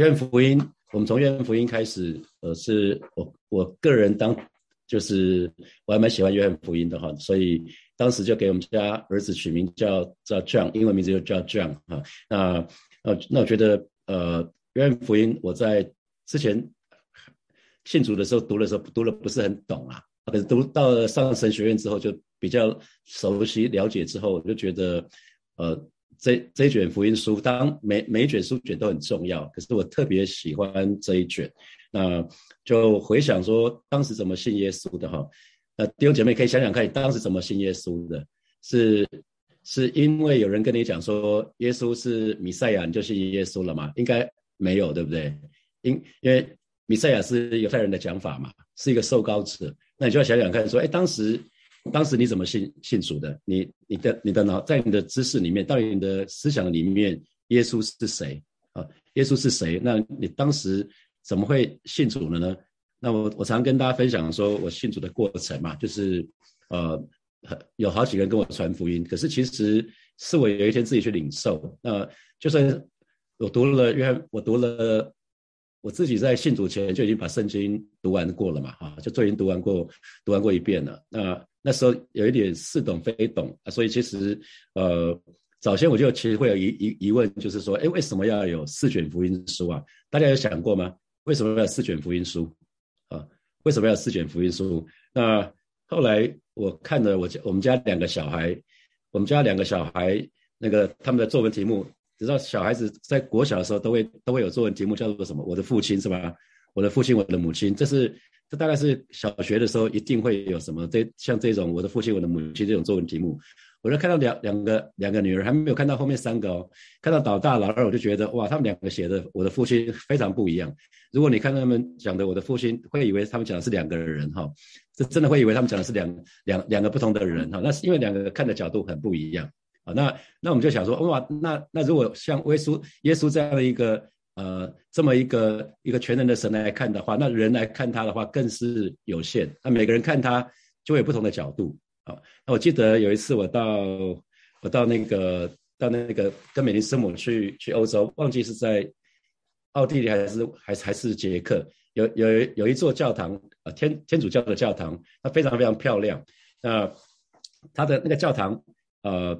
约翰福音，我们从约翰福音开始，呃，是我我个人当就是我还蛮喜欢约翰福音的哈，所以当时就给我们家儿子取名叫叫 John，英文名字就叫 John 哈。那呃那我觉得呃约翰福音我在之前信主的时候读的时候读了不是很懂啊，可是读到了上神学院之后就比较熟悉了解之后，我就觉得呃。这这一卷福音书，当每每一卷书卷都很重要，可是我特别喜欢这一卷，那就回想说当时怎么信耶稣的哈，呃弟兄姐妹可以想想看，当时怎么信耶稣的？是是因为有人跟你讲说耶稣是弥赛亚，你就信耶稣了吗？应该没有，对不对？因因为弥赛亚是犹太人的讲法嘛，是一个受膏者，那你就要想想看，说哎当时。当时你怎么信信主的？你你的你的脑在你的知识里面，到底你的思想里面，耶稣是谁啊？耶稣是谁？那你当时怎么会信主了呢？那我我常跟大家分享说，我信主的过程嘛，就是呃，有好几个人跟我传福音，可是其实是我有一天自己去领受。那就算我读了约翰，我读了，我自己在信主前就已经把圣经读完过了嘛，哈，就都已经读完过，读完过一遍了。那那时候有一点似懂非懂，所以其实呃，早先我就其实会有疑疑疑问，就是说，哎，为什么要有四卷福音书啊？大家有想过吗？为什么要四卷福音书啊？为什么要四卷福音书？那后来我看了我家我们家两个小孩，我们家两个小孩那个他们的作文题目，你知道小孩子在国小的时候都会都会有作文题目叫做什么？我的父亲是吧？我的父亲，我的母亲，这是。这大概是小学的时候一定会有什么这像这种我的父亲我的母亲这种作文题目，我就看到两两个两个女儿还没有看到后面三个哦，看到老大老二我就觉得哇，他们两个写的我的父亲非常不一样。如果你看他们讲的我的父亲，会以为他们讲的是两个人哈，这真的会以为他们讲的是两两两个不同的人哈。那是因为两个看的角度很不一样啊。那那我们就想说哇，那那如果像耶稣耶稣这样的一个。呃，这么一个一个全能的神来看的话，那人来看他的话更是有限。那每个人看他就会有不同的角度啊。那我记得有一次我到我到那个到那个跟美林师母去去欧洲，忘记是在奥地利还是还是还是捷克，有有有一座教堂啊，天天主教的教堂，它非常非常漂亮。那它的那个教堂呃，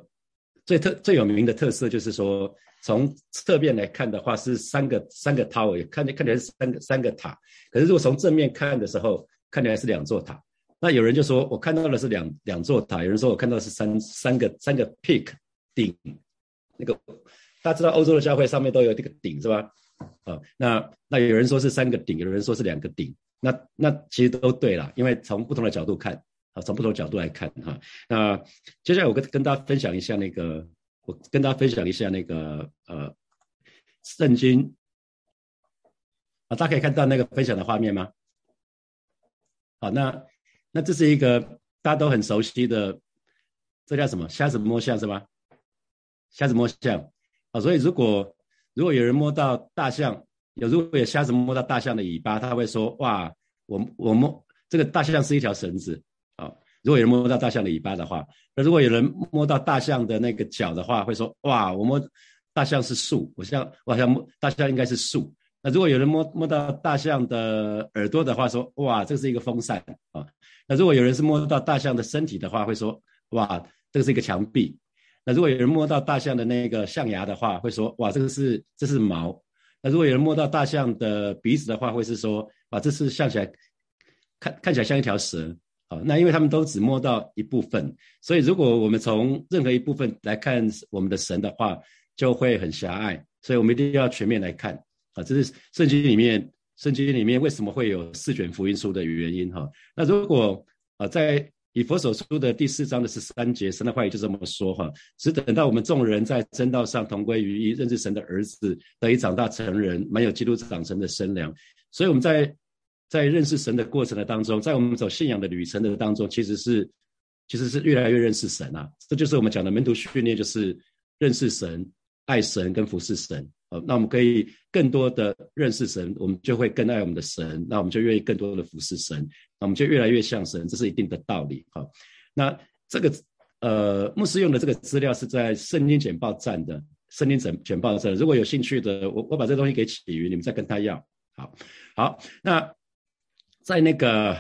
最特最有名的特色就是说。从侧面来看的话，是三个三个 tower，看看起来是三个三个塔。可是如果从正面看的时候，看起来是两座塔。那有人就说，我看到的是两两座塔。有人说我看到的是三三个三个 peak 顶。那个大家知道欧洲的教会上面都有这个顶是吧？啊，那那有人说是三个顶，有人说是两个顶。那那其实都对了，因为从不同的角度看啊，从不同角度来看哈。那接下来我跟跟大家分享一下那个。我跟大家分享一下那个呃圣经啊，大家可以看到那个分享的画面吗？好，那那这是一个大家都很熟悉的，这叫什么？瞎子摸象是吗？瞎子摸象啊，所以如果如果有人摸到大象，有如果有瞎子摸到大象的尾巴，他会说：哇，我我摸这个大象是一条绳子。如果有人摸到大象的尾巴的话，那如果有人摸到大象的那个脚的话，会说：哇，我摸大象是树，我像我好像摸大象应该是树。那如果有人摸摸到大象的耳朵的话，说：哇，这是一个风扇啊。那如果有人是摸到大象的身体的话，会说：哇，这个是一个墙壁。那如果有人摸到大象的那个象牙的话，会说：哇，这个是这是毛。那如果有人摸到大象的鼻子的话，会是说：哇，这是像起来看看起来像一条蛇。好，那因为他们都只摸到一部分，所以如果我们从任何一部分来看我们的神的话，就会很狭隘。所以我们一定要全面来看。啊，这是圣经里面，圣经里面为什么会有四卷福音书的原因哈？那如果啊，在以佛所书的第四章的十三节，神的话语就这么说哈：只等到我们众人在真道上同归于一，认识神的儿子，得以长大成人，满有基督长成的身量。所以我们在。在认识神的过程的当中，在我们走信仰的旅程的当中，其实是其实是越来越认识神啊。这就是我们讲的门徒训练，就是认识神、爱神跟服侍神。呃，那我们可以更多的认识神，我们就会更爱我们的神，那我们就愿意更多的服侍神，那我们就越来越像神，这是一定的道理。好，那这个呃牧师用的这个资料是在圣经简报站的圣经整简报这，如果有兴趣的，我我把这东西给启宇，你们再跟他要。好，好，那在那个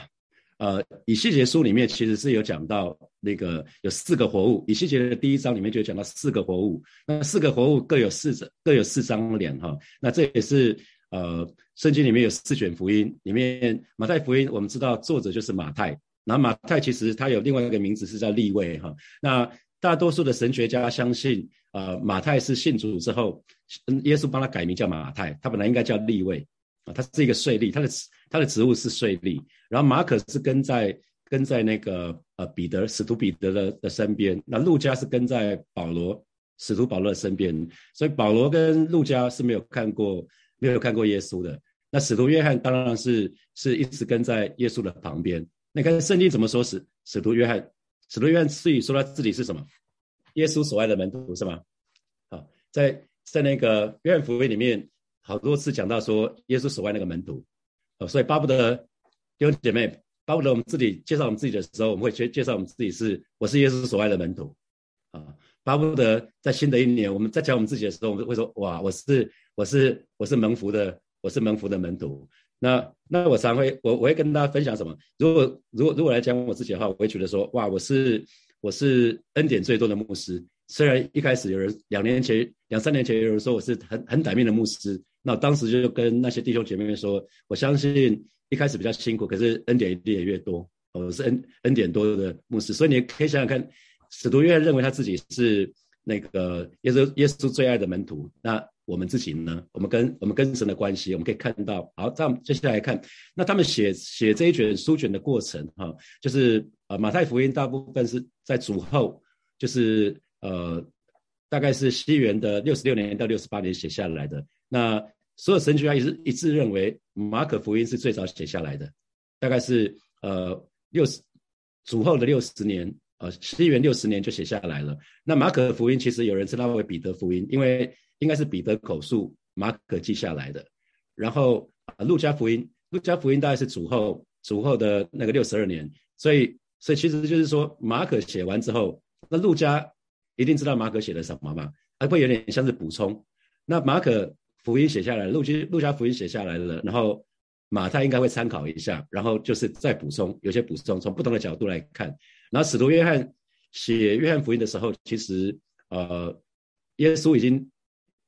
呃以西结书里面，其实是有讲到那个有四个活物，以西结的第一章里面就讲到四个活物，那四个活物各有四张各有四张脸哈，那这也是呃圣经里面有四卷福音，里面马太福音我们知道作者就是马太，然后马太其实他有另外一个名字是叫利位哈，那大多数的神学家相信。呃，马太是信主之后，耶稣帮他改名叫马太，他本来应该叫利位啊，他是一个税吏，他的他的职务是税吏。然后马可是跟在跟在那个呃彼得使徒彼得的的身边，那路加是跟在保罗使徒保罗的身边，所以保罗跟路加是没有看过没有看过耶稣的。那使徒约翰当然是是一直跟在耶稣的旁边。那看圣经怎么说使使徒约翰，使徒约翰自己说他自己是什么？耶稣所爱的门徒是吗？好，在在那个约翰福音里面，好多次讲到说耶稣所爱那个门徒，哦，所以巴不得弟兄姐妹，巴不得我们自己介绍我们自己的时候，我们会介介绍我们自己是我是耶稣所爱的门徒，啊，巴不得在新的一年，我们在讲我们自己的时候，我们会说哇，我是我是我是蒙福的，我是蒙福的门徒。那那我常会我我会跟大家分享什么？如果如果如果来讲我自己的话，我会觉得说哇，我是。我是恩典最多的牧师，虽然一开始有人两年前、两三年前有人说我是很很歹命的牧师，那当时就跟那些弟兄姐妹们说，我相信一开始比较辛苦，可是恩典一定也越多。我是恩恩典多的牧师，所以你可以想想看，使徒约翰认为他自己是那个耶稣耶稣最爱的门徒，那我们自己呢？我们跟我们跟神的关系，我们可以看到。好，这样接下来看，那他们写写这一卷书卷的过程，哈，就是。呃，马太福音大部分是在主后，就是呃，大概是西元的六十六年到六十八年写下来的。那所有神学家也是一致认为，马可福音是最早写下来的，大概是呃六十主后的六十年，呃西元六十年就写下来了。那马可福音其实有人称它为彼得福音，因为应该是彼得口述，马可记下来的。然后啊路加福音，路加福音大概是主后主后的那个六十二年，所以。所以其实就是说，马可写完之后，那路加一定知道马可写的什么嘛？还会有点像是补充。那马可福音写下来，路加路加福音写下来了，然后马太应该会参考一下，然后就是再补充，有些补充，从不同的角度来看。然后使徒约翰写约翰福音的时候，其实呃，耶稣已经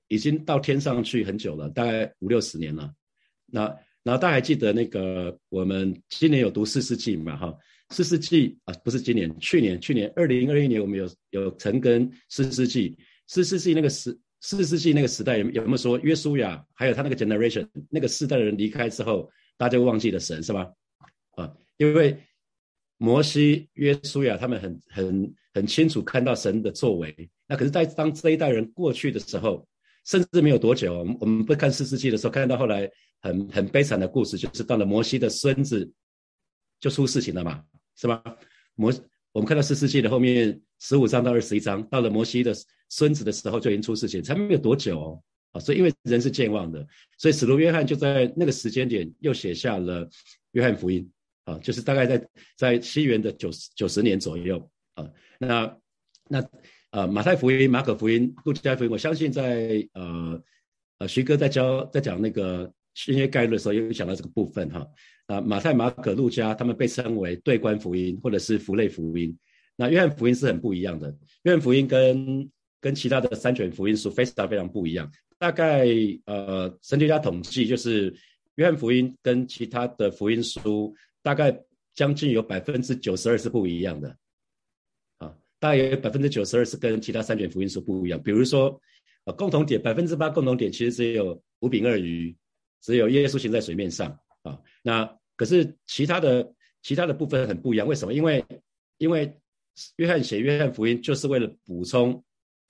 已经到天上去很久了，大概五六十年了。那然后大家还记得那个我们今年有读四世纪嘛？哈。四世纪啊，不是今年，去年，去年二零二一年，我们有有曾跟四世纪，四世纪那个时，四世纪那个时代有有没有说约书亚还有他那个 generation 那个世代的人离开之后，大家就忘记了神是吧？啊，因为摩西、约书亚他们很很很清楚看到神的作为，那可是，在当这一代人过去的时候，甚至没有多久，我们我们不看四世纪的时候，看到后来很很悲惨的故事，就是到了摩西的孙子就出事情了嘛。是吧？摩，我们看到四世纪的后面十五章到二十一章，到了摩西的孙子的时候就已经出事情，才没有多久哦。啊，所以因为人是健忘的，所以使徒约翰就在那个时间点又写下了约翰福音啊，就是大概在在西元的九十九十年左右啊。那那呃马太福音、马可福音、路加福音，我相信在呃呃徐哥在教在讲那个新约概论的时候，有讲到这个部分哈。啊马太、马可、路加，他们被称为对观福音或者是福类福音。那约翰福音是很不一样的。约翰福音跟跟其他的三卷福音书非常非常不一样。大概呃，神学家统计就是约翰福音跟其他的福音书大概将近有百分之九十二是不一样的。啊，大概有百分之九十二是跟其他三卷福音书不一样。比如说，呃，共同点百分之八共同点其实只有五饼二鱼，只有耶稣行在水面上。啊，那可是其他的其他的部分很不一样，为什么？因为因为约翰写约翰福音就是为了补充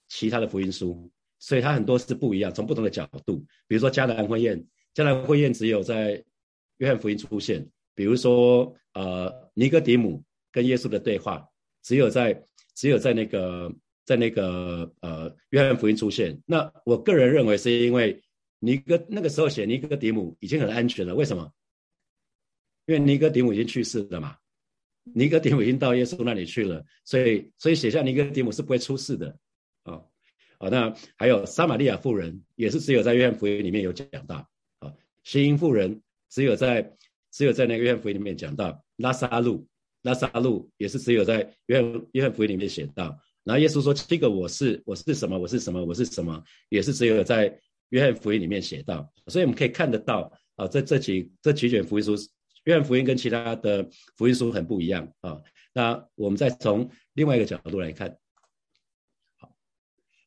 其他的福音书，所以它很多是不一样，从不同的角度。比如说迦南婚宴，迦南婚宴只有在约翰福音出现；比如说呃尼哥底母跟耶稣的对话，只有在只有在那个在那个呃约翰福音出现。那我个人认为是因为尼哥那个时候写尼哥底母已经很安全了，为什么？因为尼哥底母已经去世了嘛，尼哥底母已经到耶稣那里去了，所以所以写下尼哥底母是不会出事的啊啊，那还有撒玛利亚妇人，也是只有在约翰福音里面有讲到啊。新英妇人只有在只有在那个约翰福音里面讲到。拉萨路，拉萨路也是只有在约翰约翰福音里面写到。然后耶稣说：“这个我是我是什么？我是什么？我是什么？”也是只有在约翰福音里面写到。所以我们可以看得到啊，这这几这几卷福音书，约翰福音跟其他的福音书很不一样啊。那我们再从另外一个角度来看，好，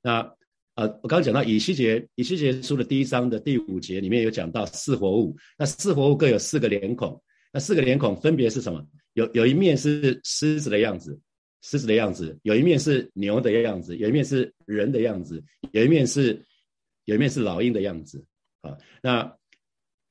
那。呃，我刚刚讲到以西结，以西结书的第一章的第五节里面有讲到四活物，那四活物各有四个脸孔，那四个脸孔分别是什么？有有一面是狮子的样子，狮子的样子；有一面是牛的样子；有一面是人的样子；有一面是有一面是老鹰的样子。啊，那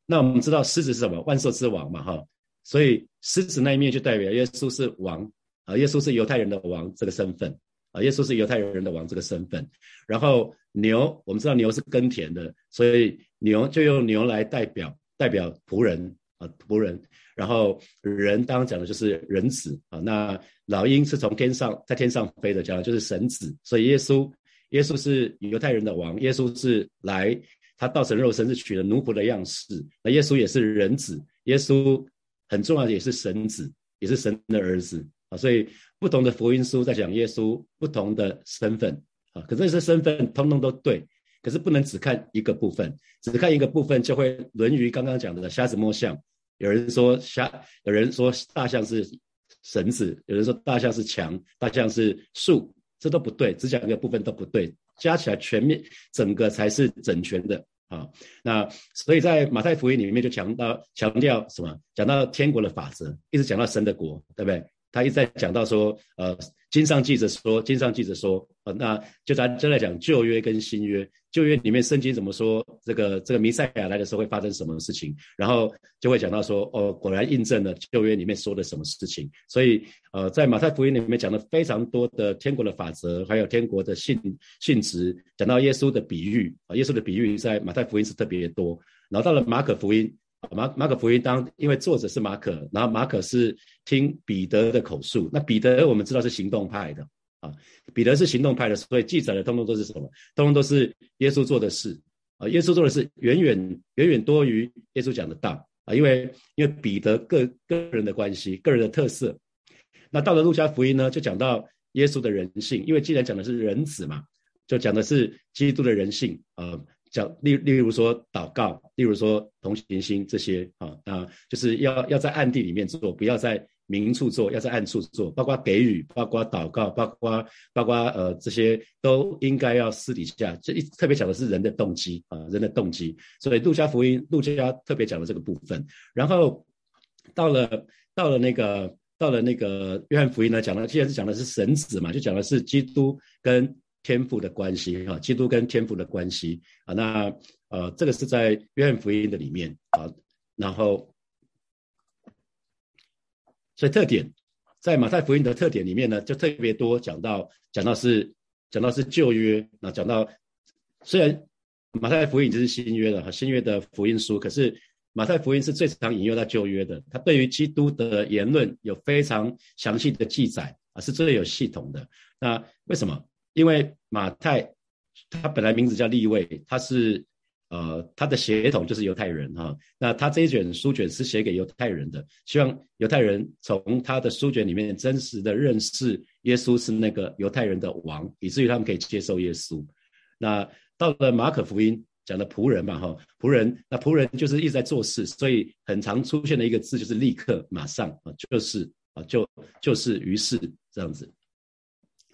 那我们知道狮子是什么？万兽之王嘛，哈，所以狮子那一面就代表耶稣是王啊，耶稣是犹太人的王这个身份。啊，耶稣是犹太人的王这个身份，然后牛，我们知道牛是耕田的，所以牛就用牛来代表代表仆人啊，仆人。然后人刚刚讲的就是人子啊，那老鹰是从天上在天上飞的，讲的就是神子。所以耶稣，耶稣是犹太人的王，耶稣是来他道成肉身是取了奴仆的样式，那耶稣也是人子，耶稣很重要的也是神子，也是神的儿子啊。所以不同的福音书在讲耶稣不同的身份啊，可这些身份通通都对，可是不能只看一个部分，只看一个部分就会沦于刚刚讲的瞎子摸象。有人说瞎，有人说大象是绳子，有人说大象是墙，大象是树，这都不对，只讲一个部分都不对，加起来全面整个才是整全的啊。那所以在马太福音里面就强调强调什么？讲到天国的法则，一直讲到神的国，对不对？他一直在讲到说，呃，经上记者说，经上记者说，呃，那就咱就在讲旧约跟新约，旧约里面圣经怎么说，这个这个弥赛亚来的时候会发生什么事情，然后就会讲到说，哦，果然印证了旧约里面说的什么事情。所以，呃，在马太福音里面讲了非常多的天国的法则，还有天国的性性质，讲到耶稣的比喻啊，耶稣的比喻在马太福音是特别多。然后到了马可福音。马马可福音当，因为作者是马可，然后马可是听彼得的口述。那彼得我们知道是行动派的啊，彼得是行动派的，所以记载的通通都是什么？通通都是耶稣做的事啊。耶稣做的事远远远远多于耶稣讲的道啊，因为因为彼得个个人的关系、个人的特色。那到了路加福音呢，就讲到耶稣的人性，因为既然讲的是人子嘛，就讲的是基督的人性啊。叫例例如说祷告，例如说同情心这些啊啊，就是要要在暗地里面做，不要在明处做，要在暗处做。包括给予，包括祷告，包括包括呃这些都应该要私底下。这一特别讲的是人的动机啊，人的动机。所以路加福音，路加特别讲了这个部分。然后到了到了那个到了那个约翰福音呢，讲的既然是讲的是神子嘛，就讲的是基督跟。天赋的关系哈，基督跟天赋的关系啊，那呃，这个是在约翰福音的里面啊，然后所以特点在马太福音的特点里面呢，就特别多讲到讲到是讲到是旧约那讲到虽然马太福音已经是新约了哈，新约的福音书，可是马太福音是最常引用到旧约的，它对于基督的言论有非常详细的记载啊，是最有系统的。那为什么？因为马太他本来名字叫立位，他是呃他的血统就是犹太人哈。那他这一卷书卷是写给犹太人的，希望犹太人从他的书卷里面真实的认识耶稣是那个犹太人的王，以至于他们可以接受耶稣。那到了马可福音讲的仆人嘛哈，仆人那仆人就是一直在做事，所以很常出现的一个字就是立刻、马上啊，就是啊就就是于是这样子。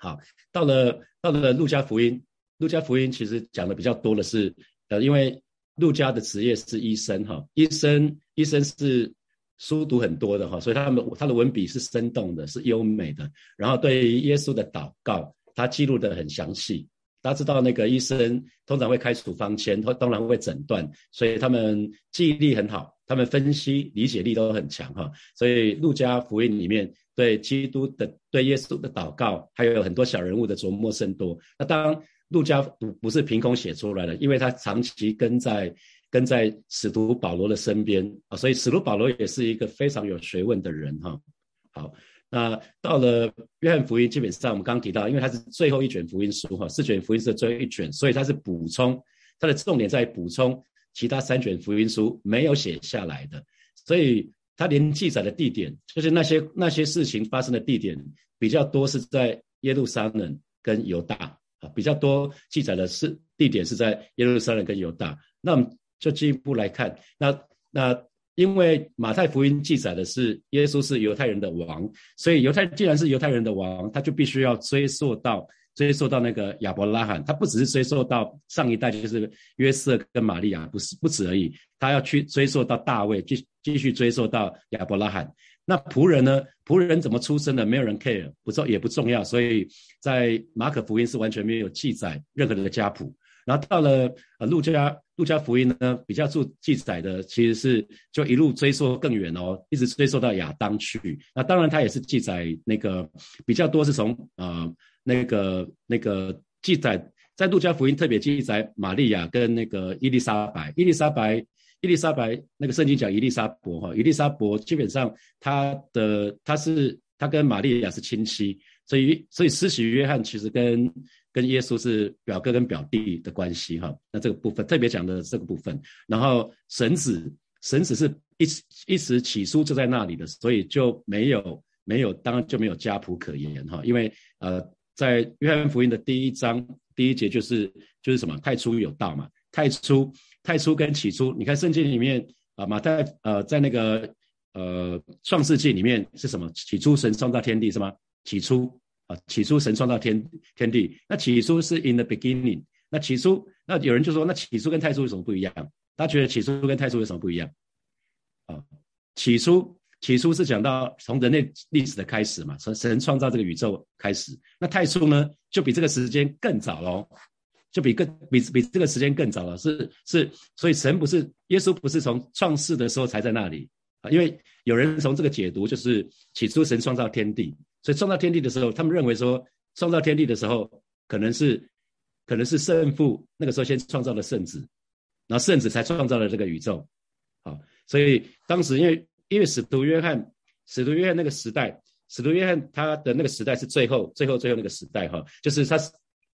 好，到了到了路加福音，路加福音其实讲的比较多的是，呃，因为路加的职业是医生哈，医生医生是书读很多的哈，所以他们他的文笔是生动的，是优美的。然后对于耶稣的祷告，他记录的很详细。大家知道那个医生通常会开处方签，他当然会诊断，所以他们记忆力很好，他们分析理解力都很强哈。所以路加福音里面。对基督的、对耶稣的祷告，还有很多小人物的琢磨甚多。那当然，路加不不是凭空写出来的，因为他长期跟在跟在使徒保罗的身边啊，所以使徒保罗也是一个非常有学问的人哈。好，那到了约翰福音，基本上我们刚提到，因为它是最后一卷福音书哈，四卷福音是最后一卷，所以它是补充，它的重点在补充其他三卷福音书没有写下来的，所以它连记载的地点，就是那些那些事情发生的地点比较多是在耶路撒冷跟犹大啊，比较多记载的是地点是在耶路撒冷跟犹大。那我们就进一步来看，那那。因为马太福音记载的是耶稣是犹太人的王，所以犹太既然是犹太人的王，他就必须要追溯到追溯到那个亚伯拉罕。他不只是追溯到上一代，就是约瑟跟玛利亚，不是不止而已。他要去追溯到大卫，继继续追溯到亚伯拉罕。那仆人呢？仆人怎么出生的？没有人 care，不重也不重要。所以在马可福音是完全没有记载任何人的家谱。然后到了呃路加路加福音呢，比较注记载的其实是就一路追溯更远哦，一直追溯到亚当去。那当然他也是记载那个比较多是从呃那个那个记载在路加福音特别记载玛利亚跟那个伊丽莎白，伊丽莎白伊丽莎白那个圣经讲伊丽莎伯哈，伊丽莎伯基本上他的他是他跟玛利亚是亲戚，所以所以施洗约翰其实跟跟耶稣是表哥跟表弟的关系哈，那这个部分特别讲的这个部分，然后神子神子是一一时起初就在那里的，所以就没有没有当然就没有家谱可言哈，因为呃在约翰福音的第一章第一节就是就是什么太初有道嘛，太初太初跟起初，你看圣经里面啊马太呃在那个呃创世纪里面是什么？起初神创造天地是吗？起初。啊，起初神创造天天地，那起初是 in the beginning。那起初，那有人就说，那起初跟太初有什么不一样？他觉得起初跟太初有什么不一样？啊，起初，起初是讲到从人类历史的开始嘛，从神创造这个宇宙开始。那太初呢，就比这个时间更早喽，就比更比比这个时间更早了。是是，所以神不是耶稣，不是从创世的时候才在那里啊，因为有人从这个解读，就是起初神创造天地。所以创造天地的时候，他们认为说，创造天地的时候，可能是，可能是圣父那个时候先创造了圣子，然后圣子才创造了这个宇宙。好，所以当时因为因为使徒约翰，使徒约翰那个时代，使徒约翰他的那个时代是最后最后最后那个时代哈，就是他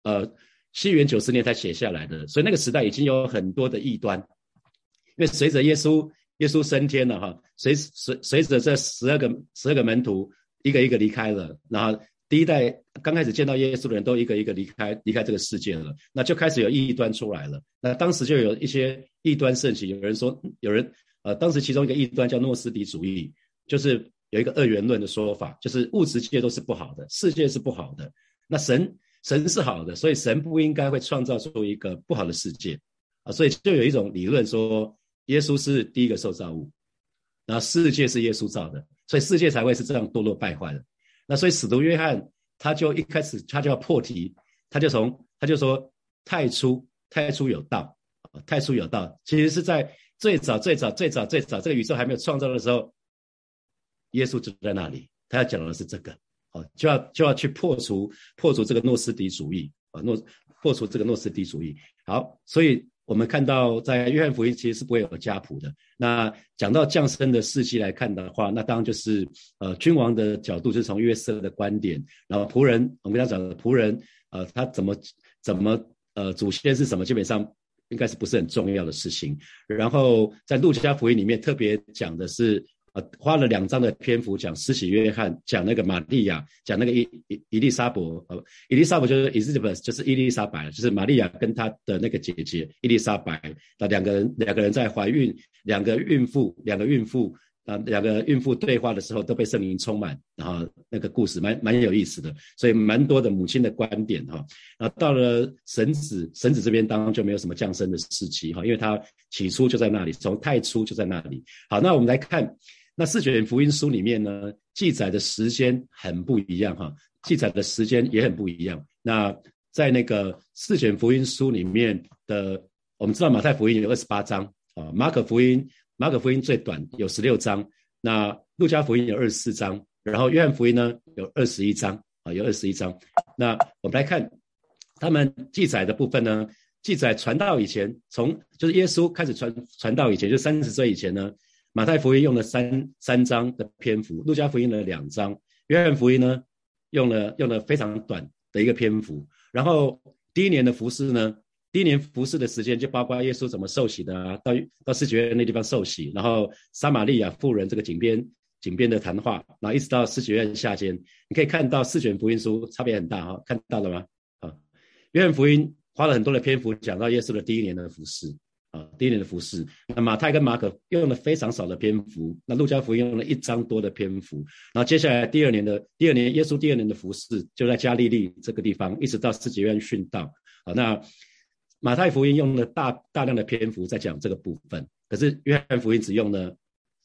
呃西元九十年才写下来的，所以那个时代已经有很多的异端，因为随着耶稣耶稣升天了哈，随随随着这十二个十二个门徒。一个一个离开了，然后第一代刚开始见到耶稣的人都一个一个离开离开这个世界了，那就开始有异端出来了。那当时就有一些异端盛行，有人说有人呃，当时其中一个异端叫诺斯底主义，就是有一个二元论的说法，就是物质界都是不好的，世界是不好的，那神神是好的，所以神不应该会创造出一个不好的世界啊，所以就有一种理论说耶稣是第一个受造物，然后世界是耶稣造的。所以世界才会是这样堕落败坏的。那所以使徒约翰他就一开始他就要破题，他就从他就说太初太初有道，太初有道，其实是在最早最早最早最早这个宇宙还没有创造的时候，耶稣就在那里。他要讲的是这个，哦，就要就要去破除破除这个诺斯底主义啊，诺破除这个诺斯底主义。好，所以。我们看到，在约翰福音其实是不会有家谱的。那讲到降生的事迹来看的话，那当然就是呃君王的角度，是从约瑟的观点，然后仆人，我们要讲的仆人，呃，他怎么怎么呃祖先是什么，基本上应该是不是很重要的事情。然后在路加福音里面特别讲的是。呃，花了两章的篇幅讲施洗约翰，讲那个玛利亚，讲那个伊伊伊丽莎白，呃，伊丽莎白就是伊丽不就是伊丽莎白，就是玛利亚跟她的那个姐姐伊丽莎白，那两个人两个人在怀孕，两个孕妇两个孕妇。啊，两个孕妇对话的时候都被圣灵充满，然后那个故事蛮蛮有意思的，所以蛮多的母亲的观点哈。然后到了神子神子这边，当然就没有什么降生的时期哈，因为他起初就在那里，从太初就在那里。好，那我们来看那四卷福音书里面呢，记载的时间很不一样哈，记载的时间也很不一样。那在那个四卷福音书里面的，我们知道马太福音有二十八章啊，马可福音。马可福音最短有十六章，那路加福音有二十四章，然后约翰福音呢有二十一章啊，有二十一章。那我们来看他们记载的部分呢，记载传道以前，从就是耶稣开始传传道以前，就三十岁以前呢，马太福音用了三三章的篇幅，路加福音的两章，约翰福音呢，用了用了非常短的一个篇幅。然后第一年的服饰呢，第一年服饰的时间就包括耶稣怎么受洗的啊，到到四九院那地方受洗，然后撒玛利亚妇人这个井边井边的谈话，然后一直到四九院下监，你可以看到四卷福音书差别很大哈，看到了吗？啊，约翰福音花了很多的篇幅讲到耶稣的第一年的服饰。啊，第一年的服饰，那马太跟马可用了非常少的篇幅，那路加福音用了一章多的篇幅，然后接下来第二年的第二年，耶稣第二年的服饰就在加利利这个地方，一直到四节院殉道。啊，那马太福音用了大大量的篇幅在讲这个部分，可是约翰福音只用了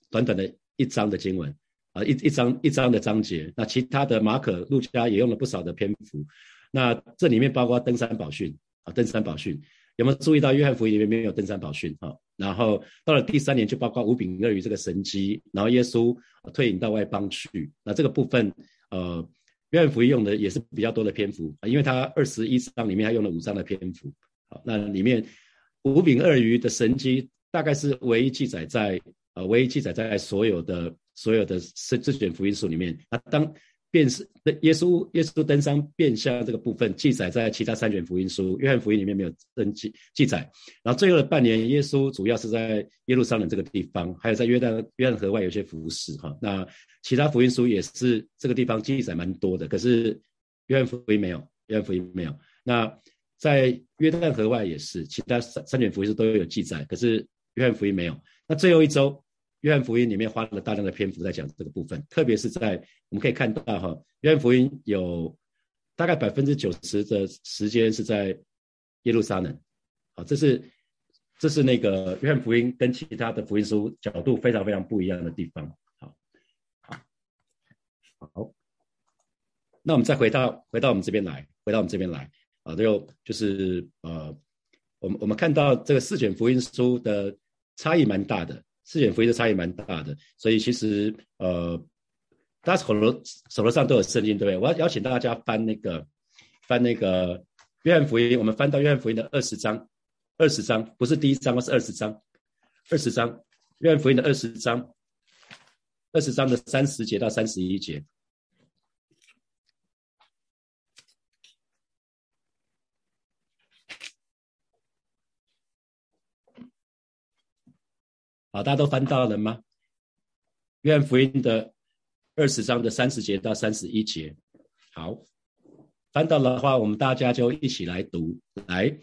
短短的一章的经文，啊，一一章一章的章节。那其他的马可、路加也用了不少的篇幅，那这里面包括登山宝训啊，登山宝训。有没有注意到约翰福音里面没有登山宝训？哈，然后到了第三年就包括五饼二鱼这个神机，然后耶稣退隐到外邦去。那这个部分，呃，约翰福音用的也是比较多的篇幅，因为他二十一章里面他用了五章的篇幅。好，那里面五饼二鱼的神机大概是唯一记载在呃，唯一记载在所有的所有的这这卷福音书里面。那当便是耶稣耶稣登山变相这个部分记载在其他三卷福音书，约翰福音里面没有登记记载。然后最后的半年，耶稣主要是在耶路撒冷这个地方，还有在约旦约旦河外有些服饰哈。那其他福音书也是这个地方记载蛮多的，可是约翰福音没有，约翰福音没有。那在约旦河外也是，其他三三卷福音书都有记载，可是约翰福音没有。那最后一周。约翰福音里面花了大量的篇幅在讲这个部分，特别是在我们可以看到哈，约翰福音有大概百分之九十的时间是在耶路撒冷，好，这是这是那个约翰福音跟其他的福音书角度非常非常不一样的地方，好，好，好，那我们再回到回到我们这边来，回到我们这边来，啊，就就是呃，我们我们看到这个四卷福音书的差异蛮大的。四卷福音的差异蛮大的，所以其实呃，大家手头手头上都有圣经，对不对？我要邀请大家翻那个翻那个约翰福音，我们翻到约翰福音的二十章，二十章不是第一章，而是二十章，二十章约翰福音的二十章，二十章的三十节到三十一节。好，大家都翻到了吗？约翰福音的二十章的三十节到三十一节。好，翻到了的话，我们大家就一起来读。来，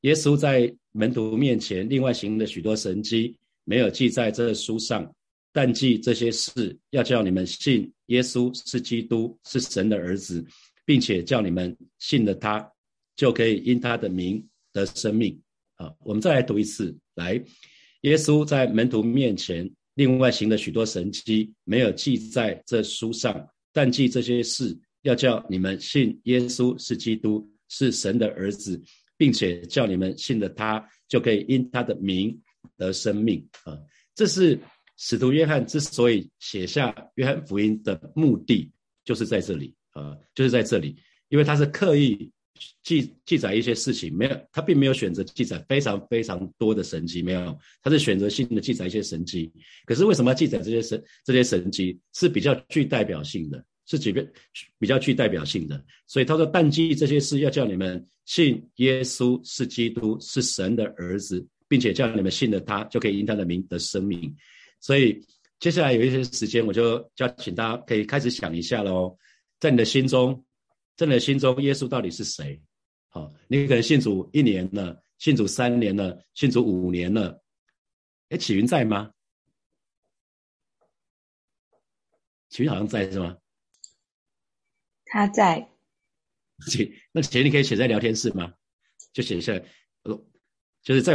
耶稣在门徒面前另外行了许多神迹，没有记在这书上，但记这些事，要叫你们信耶稣是基督，是神的儿子，并且叫你们信了他，就可以因他的名得生命。好，我们再来读一次。来。耶稣在门徒面前另外行了许多神迹，没有记在这书上，但记这些事，要叫你们信耶稣是基督，是神的儿子，并且叫你们信了他，就可以因他的名得生命啊！这是使徒约翰之所以写下约翰福音的目的，就是在这里啊，就是在这里，因为他是刻意。记记载一些事情，没有，他并没有选择记载非常非常多的神迹，没有，他是选择性的记载一些神迹。可是为什么要记载这些神这些神迹是比较具代表性的，是几个比较具代表性的？所以他说，但记这些事，要叫你们信耶稣是基督，是神的儿子，并且叫你们信了他，就可以因他的名得生命。所以接下来有一些时间，我就叫请大家可以开始想一下喽，在你的心中。在你心中，耶稣到底是谁？好，你可能信主一年了，信主三年了，信主五年了。哎，启云在吗？启云好像在是吗？他在。启，那启云你可以写在聊天室吗？就写下来，呃，就是在，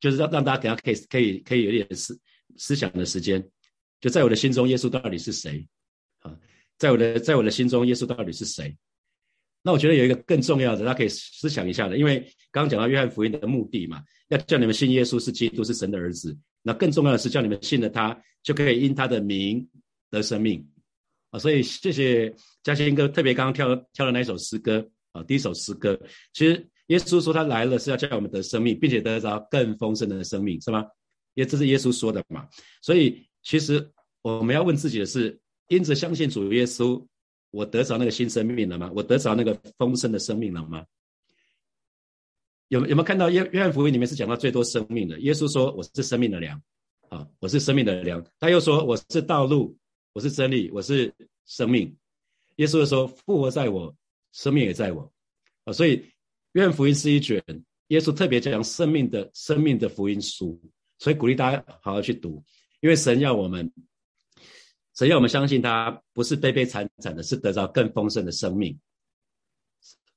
就是让让大家给他可以可以可以有点思思想的时间。就在我的心中，耶稣到底是谁？啊，在我的在我的心中，耶稣到底是谁？那我觉得有一个更重要的，大家可以思想一下的，因为刚刚讲到约翰福音的目的嘛，要叫你们信耶稣是基督是神的儿子。那更重要的是叫你们信了他，就可以因他的名得生命啊。所以谢谢嘉欣哥特别刚刚跳跳的那一首诗歌啊，第一首诗歌。其实耶稣说他来了是要叫我们得生命，并且得着更丰盛的生命，是吗？因为这是耶稣说的嘛。所以其实我们要问自己的是，因着相信主耶稣。我得着那个新生命了吗？我得着那个丰盛的生命了吗？有有没有看到约约翰福音里面是讲到最多生命的？耶稣说我是生命的粮，啊，我是生命的粮。他又说我是道路，我是真理，我是生命。耶稣说复活在我，生命也在我。啊，所以约翰福音是一卷耶稣特别讲生命的生命的福音书，所以鼓励大家好好去读，因为神要我们，神要我们相信他不是悲悲惨惨的，是得到更丰盛的生命。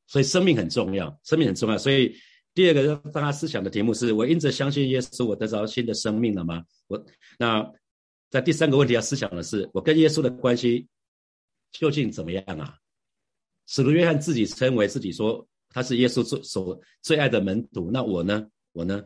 所以生命很重要，生命很重要，所以。第二个让他思想的题目是：我因着相信耶稣，我得着新的生命了吗？我那在第三个问题要思想的是：我跟耶稣的关系究竟怎么样啊？使徒约翰自己称为自己说他是耶稣最所最爱的门徒，那我呢？我呢？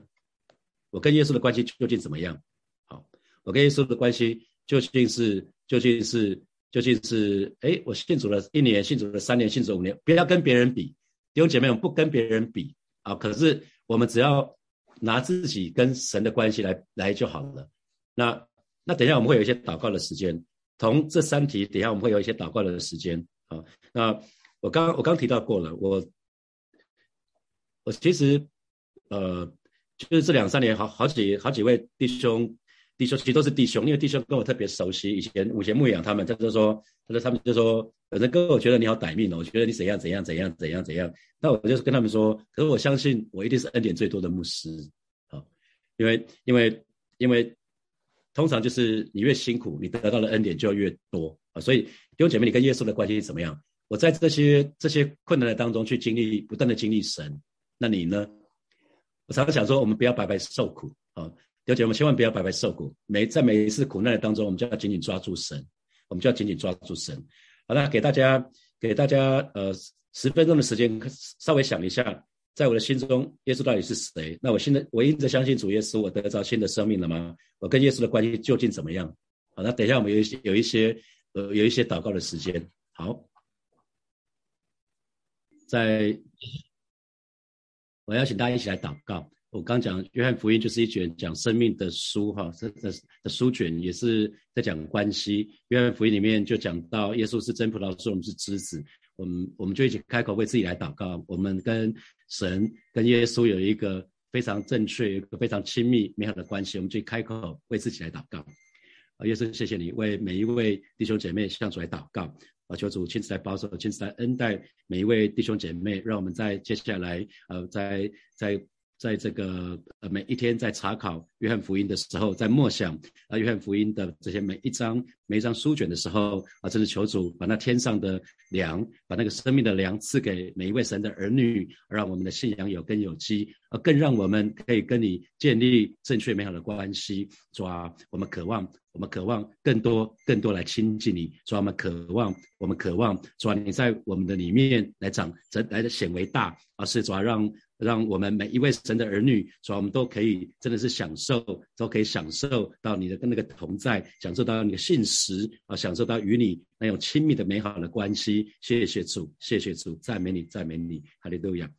我跟耶稣的关系究竟怎么样？好，我跟耶稣的关系究竟是究竟是究竟是？哎，我信主了一年，信主了三年，信主五年，不要跟别人比，弟兄姐妹们，不跟别人比。啊！可是我们只要拿自己跟神的关系来来就好了。那那等一下我们会有一些祷告的时间，从这三题，等一下我们会有一些祷告的时间。啊，那我刚我刚提到过了，我我其实呃，就是这两三年好好几好几位弟兄。弟兄其实都是弟兄，因为弟兄跟我特别熟悉。以前以前牧养他们，他就说，他说他们就说，反正哥，我觉得你好歹命哦，我觉得你怎样怎样怎样怎样怎样。那我就是跟他们说，可是我相信我一定是恩典最多的牧师啊，因为因为因为通常就是你越辛苦，你得到的恩典就越多啊。所以弟兄姐妹，你跟耶稣的关系怎么样？我在这些这些困难的当中去经历，不断的经历神。那你呢？我常常想说，我们不要白白受苦啊。了解我们千万不要白白受苦。每在每一次苦难的当中，我们就要紧紧抓住神，我们就要紧紧抓住神。好了，给大家给大家呃十分钟的时间，稍微想一下，在我的心中，耶稣到底是谁？那我现在我一直相信主耶稣，我得着新的生命了吗？我跟耶稣的关系究竟怎么样？好，那等一下我们有一些有一些呃有一些祷告的时间。好，在我邀请大家一起来祷告。我刚讲约翰福音就是一卷讲生命的书，哈，这这的书卷也是在讲关系。约翰福音里面就讲到耶稣是真葡萄树，我们是枝子，我们我们就一起开口为自己来祷告。我们跟神跟耶稣有一个非常正确、一个非常亲密美好的关系，我们就开口为自己来祷告。啊，耶稣，谢谢你为每一位弟兄姐妹向主来祷告，啊，求主亲自来保守、亲自来恩待每一位弟兄姐妹，让我们在接下来，呃，在在。在这个呃每一天在查考约翰福音的时候，在默想啊约翰福音的这些每一章每一张书卷的时候啊，真是求主把那天上的粮，把那个生命的粮赐给每一位神的儿女，让我们的信仰有根有基，而更让我们可以跟你建立正确美好的关系。主啊，我们渴望，我们渴望更多更多来亲近你。主啊，我们渴望，我们渴望，主啊，你在我们的里面来长，来的显为大，而是主啊让。让我们每一位神的儿女，主要我们都可以真的是享受，都可以享受到你的跟那个同在，享受到你的信实啊，享受到与你那种亲密的美好的关系。谢谢主，谢谢主，赞美你，赞美你，哈利路亚。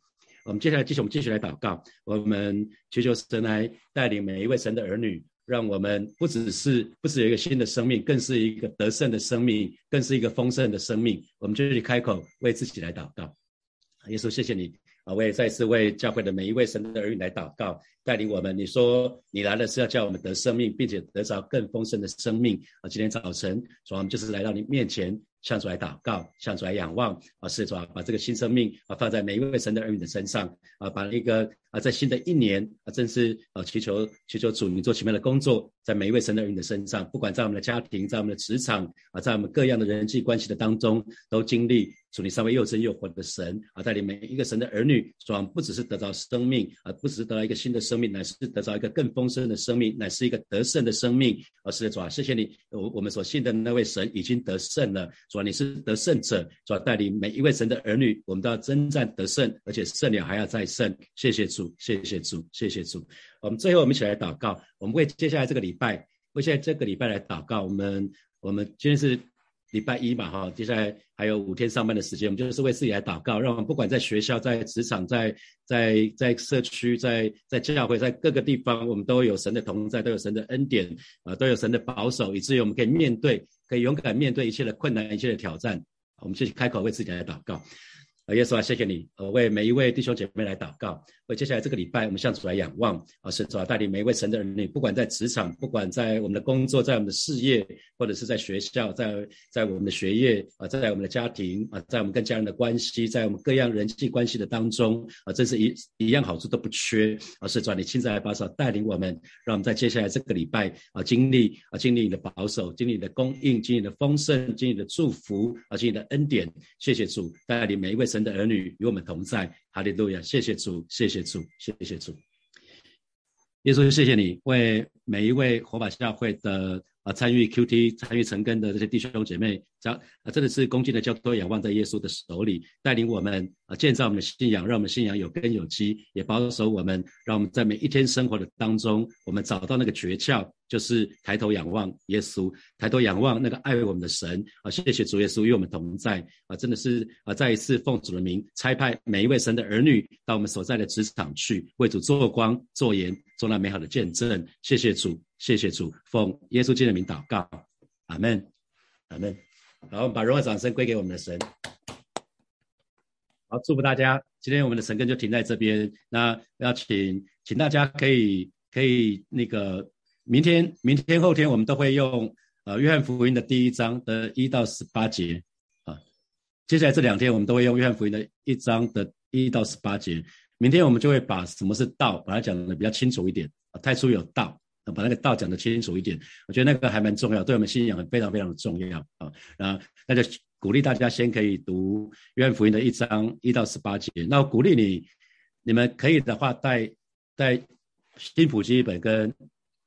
我们接下来继续，我们继续来祷告，我们求求神来带领每一位神的儿女，让我们不只是不只有一个新的生命，更是一个得胜的生命，更是一个丰盛的生命。我们就去开口为自己来祷告，耶稣，谢谢你。啊，我也再次为教会的每一位神的儿女来祷告，带领我们。你说你来了是要叫我们得生命，并且得着更丰盛的生命。啊，今天早晨，主我们就是来到你面前，向主来祷告，向主来仰望。啊，是主啊，把这个新生命啊放在每一位神的儿女的身上。啊，把一个啊，在新的一年啊，正是啊，祈求祈求主你做奇妙的工作，在每一位神的儿女的身上，不管在我们的家庭，在我们的职场啊，在我们各样的人际关系的当中，都经历。主你三位又真又活的神啊，带领每一个神的儿女，主啊不只是得到生命啊，不只是得到一个新的生命，乃是得到一个更丰盛的生命，乃是一个得胜的生命。而是主啊，谢谢你，我我们所信的那位神已经得胜了。主啊，你是得胜者，主啊带领每一位神的儿女，我们都要征战得胜，而且胜了还要再胜。谢谢主，谢谢主，谢谢主。我们最后我们一起来祷告，我们为接下来这个礼拜，为现在这个礼拜来祷告。我们我们今天是。礼拜一嘛，哈，接下来还有五天上班的时间，我们就是为自己来祷告，让我们不管在学校、在职场、在在在社区、在在教会、在各个地方，我们都有神的同在，都有神的恩典啊，都有神的保守，以至于我们可以面对，可以勇敢面对一切的困难、一切的挑战。我们继续开口为自己来祷告。啊，耶稣啊，谢谢你，呃，为每一位弟兄姐妹来祷告。为接下来这个礼拜，我们向主来仰望啊，是主要带领每一位神的儿女，不管在职场，不管在我们的工作，在我们的事业，或者是在学校，在在我们的学业啊，在我们的家庭啊，在我们跟家人的关系，在我们各样人际关系的当中啊，真是一一样好处都不缺。而是主你亲自来保守带领我们，让我们在接下来这个礼拜啊，经历啊，经历你的保守，经历你的供应，经历你的丰盛，经历你的祝福啊，经历你的恩典。谢谢主带领每一位。神的儿女与我们同在，哈利路亚！谢谢主，谢谢主，谢谢主。耶稣，谢谢你为每一位火把教会的啊参与 QT、参与成根的这些弟兄姐妹。将啊，真的是恭敬的交托仰望在耶稣的手里，带领我们啊建造我们的信仰，让我们信仰有根有基，也保守我们，让我们在每一天生活的当中，我们找到那个诀窍，就是抬头仰望耶稣，抬头仰望那个爱我们的神啊！谢谢主耶稣与我们同在啊！真的是啊，再一次奉主的名差派每一位神的儿女到我们所在的职场去，为主做光、做盐、做那美好的见证。谢谢主，谢谢主，奉耶稣基督的名祷告，阿门，阿门。好，我们把荣耀掌声归给我们的神。好，祝福大家。今天我们的神根就停在这边。那要请，请大家可以可以那个，明天、明天、后天我们都会用呃约翰福音的第一章的一到十八节啊。接下来这两天我们都会用约翰福音的一章的一到十八节。明天我们就会把什么是道，把它讲的比较清楚一点啊。太初有道。把那个道讲得清楚一点，我觉得那个还蛮重要，对我们信仰非常非常的重要啊。然后那就鼓励大家先可以读约翰福音的一章一到十八节。那我鼓励你，你们可以的话带带新普基本跟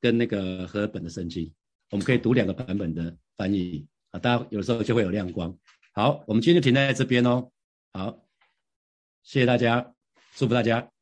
跟那个和本的圣经，我们可以读两个版本的翻译啊，大家有时候就会有亮光。好，我们今天就停在这边哦。好，谢谢大家，祝福大家。